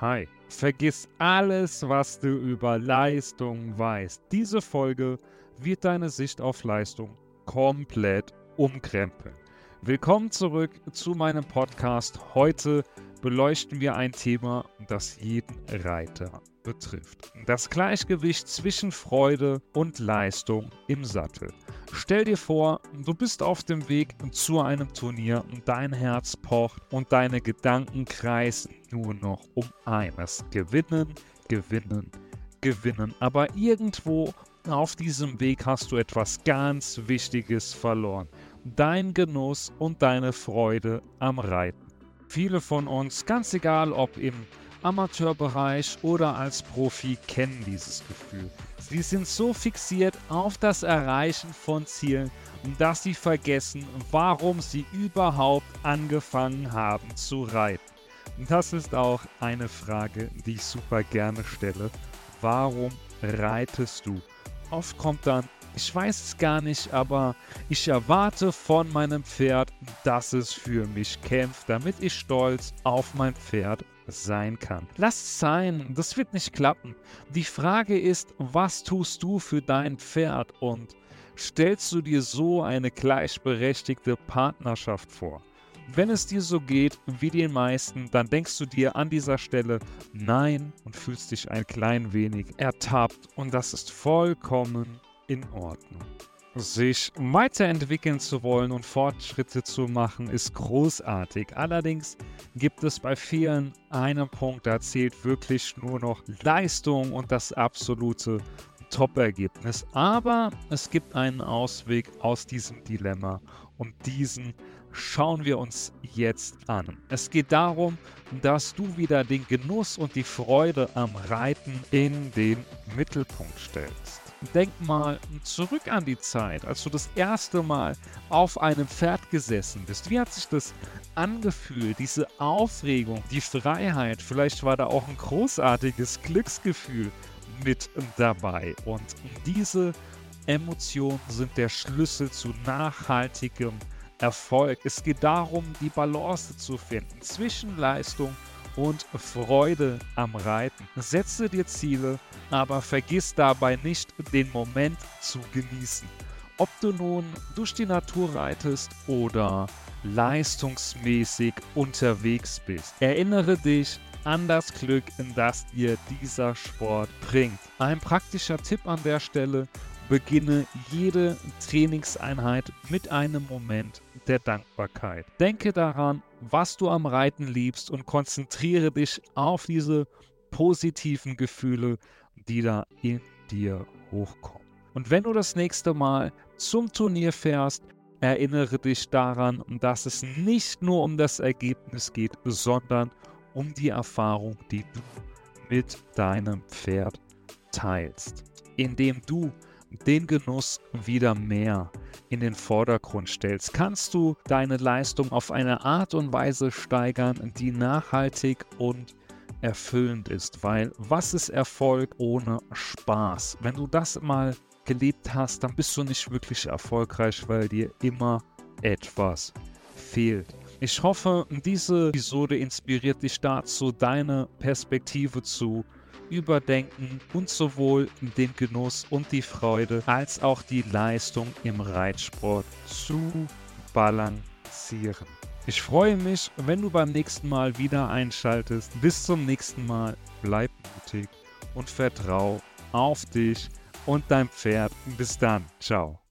Hi. Vergiss alles, was du über Leistung weißt. Diese Folge wird deine Sicht auf Leistung komplett umkrempeln. Willkommen zurück zu meinem Podcast. Heute beleuchten wir ein Thema, das jeden Reiter betrifft. Das Gleichgewicht zwischen Freude und Leistung im Sattel. Stell dir vor, du bist auf dem Weg zu einem Turnier und dein Herz pocht und deine Gedanken kreisen nur noch um eines. Gewinnen, gewinnen, gewinnen. Aber irgendwo auf diesem Weg hast du etwas ganz Wichtiges verloren. Dein Genuss und deine Freude am Reiten. Viele von uns, ganz egal ob im Amateurbereich oder als Profi, kennen dieses Gefühl. Sie sind so fixiert auf das Erreichen von Zielen, dass sie vergessen, warum sie überhaupt angefangen haben zu reiten. Das ist auch eine Frage, die ich super gerne stelle. Warum reitest du? Oft kommt dann, ich weiß es gar nicht, aber ich erwarte von meinem Pferd, dass es für mich kämpft, damit ich stolz auf mein Pferd sein kann. Lass es sein, das wird nicht klappen. Die Frage ist, was tust du für dein Pferd und stellst du dir so eine gleichberechtigte Partnerschaft vor? Wenn es dir so geht wie den meisten, dann denkst du dir an dieser Stelle nein und fühlst dich ein klein wenig ertappt und das ist vollkommen in Ordnung. Sich weiterentwickeln zu wollen und Fortschritte zu machen, ist großartig. Allerdings gibt es bei vielen einen Punkt, da zählt wirklich nur noch Leistung und das absolute Top-Ergebnis. Aber es gibt einen Ausweg aus diesem Dilemma und diesen schauen wir uns jetzt an. Es geht darum, dass du wieder den Genuss und die Freude am Reiten in den Mittelpunkt stellst. Denk mal zurück an die Zeit, als du das erste Mal auf einem Pferd gesessen bist. Wie hat sich das angefühlt? Diese Aufregung, die Freiheit, vielleicht war da auch ein großartiges Glücksgefühl mit dabei. Und diese Emotionen sind der Schlüssel zu nachhaltigem Erfolg. Es geht darum, die Balance zu finden zwischen Leistung und Freude am Reiten. Setze dir Ziele, aber vergiss dabei nicht, den Moment zu genießen. Ob du nun durch die Natur reitest oder leistungsmäßig unterwegs bist. Erinnere dich an das Glück, das dir dieser Sport bringt. Ein praktischer Tipp an der Stelle, beginne jede Trainingseinheit mit einem Moment der Dankbarkeit. Denke daran, was du am Reiten liebst und konzentriere dich auf diese positiven Gefühle, die da in dir hochkommen. Und wenn du das nächste Mal zum Turnier fährst, erinnere dich daran, dass es nicht nur um das Ergebnis geht, sondern um die Erfahrung, die du mit deinem Pferd teilst, indem du den Genuss wieder mehr in den Vordergrund stellst, kannst du deine Leistung auf eine Art und Weise steigern, die nachhaltig und erfüllend ist, weil was ist Erfolg ohne Spaß? Wenn du das mal gelebt hast, dann bist du nicht wirklich erfolgreich, weil dir immer etwas fehlt. Ich hoffe, diese Episode inspiriert dich dazu, deine Perspektive zu überdenken und sowohl den Genuss und die Freude als auch die Leistung im Reitsport zu balancieren. Ich freue mich, wenn du beim nächsten Mal wieder einschaltest. Bis zum nächsten Mal. Bleib mutig und vertrau auf dich und dein Pferd. Bis dann. Ciao.